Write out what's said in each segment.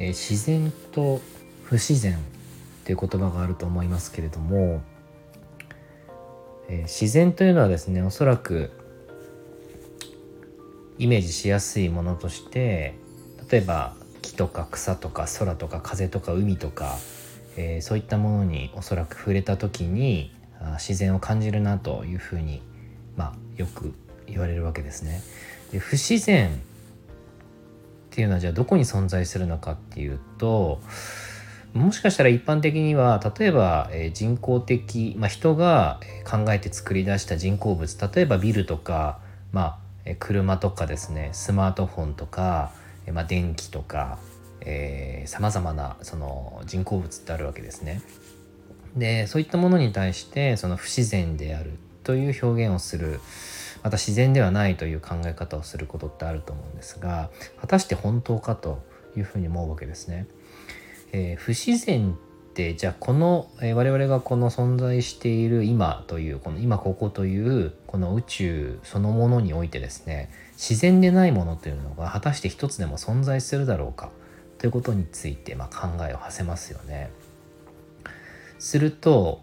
え自然と不自然っていう言葉があると思いますけれども、えー、自然というのはですねおそらくイメージしやすいものとして例えば木とか草とか空とか風とか海とか、えー、そういったものにおそらく触れた時にあ自然を感じるなというふうに、まあ、よく言われるわけですね。で不自然っていうのはじゃあどこに存在するのかっていうともしかしたら一般的には例えば、え人工的、まあ、人が考えて作り出した人工物例えばビルとか、まあ、車とかですねスマートフォンとか、まあ、電気とかさまざまなその人工物ってあるわけですね。でそういったものに対してその不自然であるという表現をするまた自然ではないという考え方をすることってあると思うんですが果たして本当かというふうに思うわけですね。えー、不自然ってじゃあこの、えー、我々がこの存在している今というこの今ここというこの宇宙そのものにおいてですね自然でないものというのが果たして一つでも存在するだろうかということについて、まあ、考えを馳せますよね。すると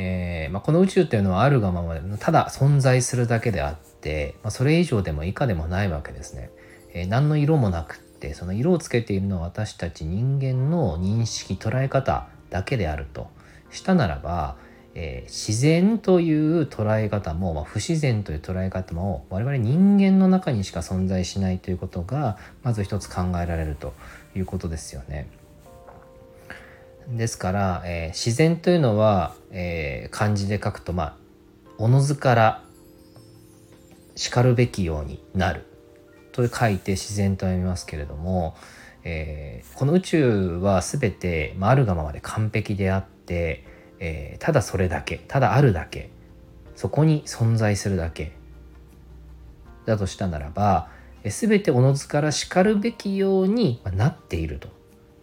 えー、まあ、この宇宙っていうのはあるがままでただ存在するだけであって、まあ、それ以上でも以下でもないわけですね。えー、何の色もなくってその色をつけているのは私たち人間の認識捉え方だけであるとしたならば、えー、自然という捉え方も、まあ、不自然という捉え方も我々人間の中にしか存在しないということがまず一つ考えられるということですよね。ですから、えー、自然というのは、えー、漢字で書くとまあおのずからしかるべきようになる。と書いて自然と読みますけれども、えー、この宇宙は全て、まあ、あるがままで完璧であって、えー、ただそれだけただあるだけそこに存在するだけ。だとしたならば、えー、全ておのずからしかるべきようになっていると。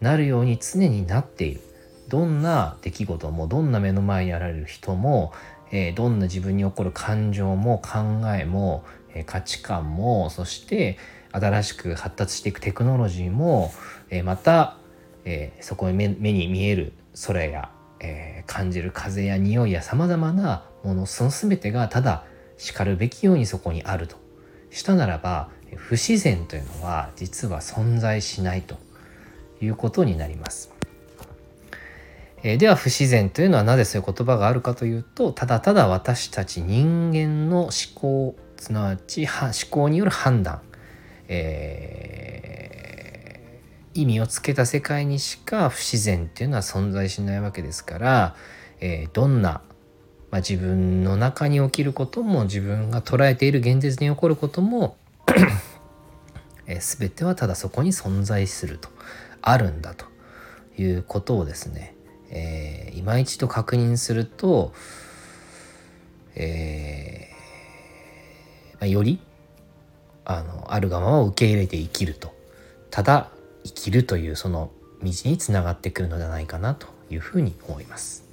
なるように常になっている。どんな出来事もどんな目の前にあられる人も、えー、どんな自分に起こる感情も考えも、えー、価値観もそして新しく発達していくテクノロジーも、えー、また、えそこに目に見える空や、え感じる風や匂いやさまざまなものその全てがただしかるべきようにそこにあるとしたならば不自然というのは実は存在しないということになります。えでは不自然というのはなぜそういう言葉があるかというとただただ私たち人間の思考すなわち思考による判断、えー、意味をつけた世界にしか不自然っていうのは存在しないわけですから、えー、どんな、まあ、自分の中に起きることも自分が捉えている現実に起こることもえー、全てはただそこに存在するとあるんだということをですねえー、今一度確認すると、えーまあ、よりあのあるがままを受け入れて生きるとただ生きるというその道につながってくるのではないかなというふうに思います。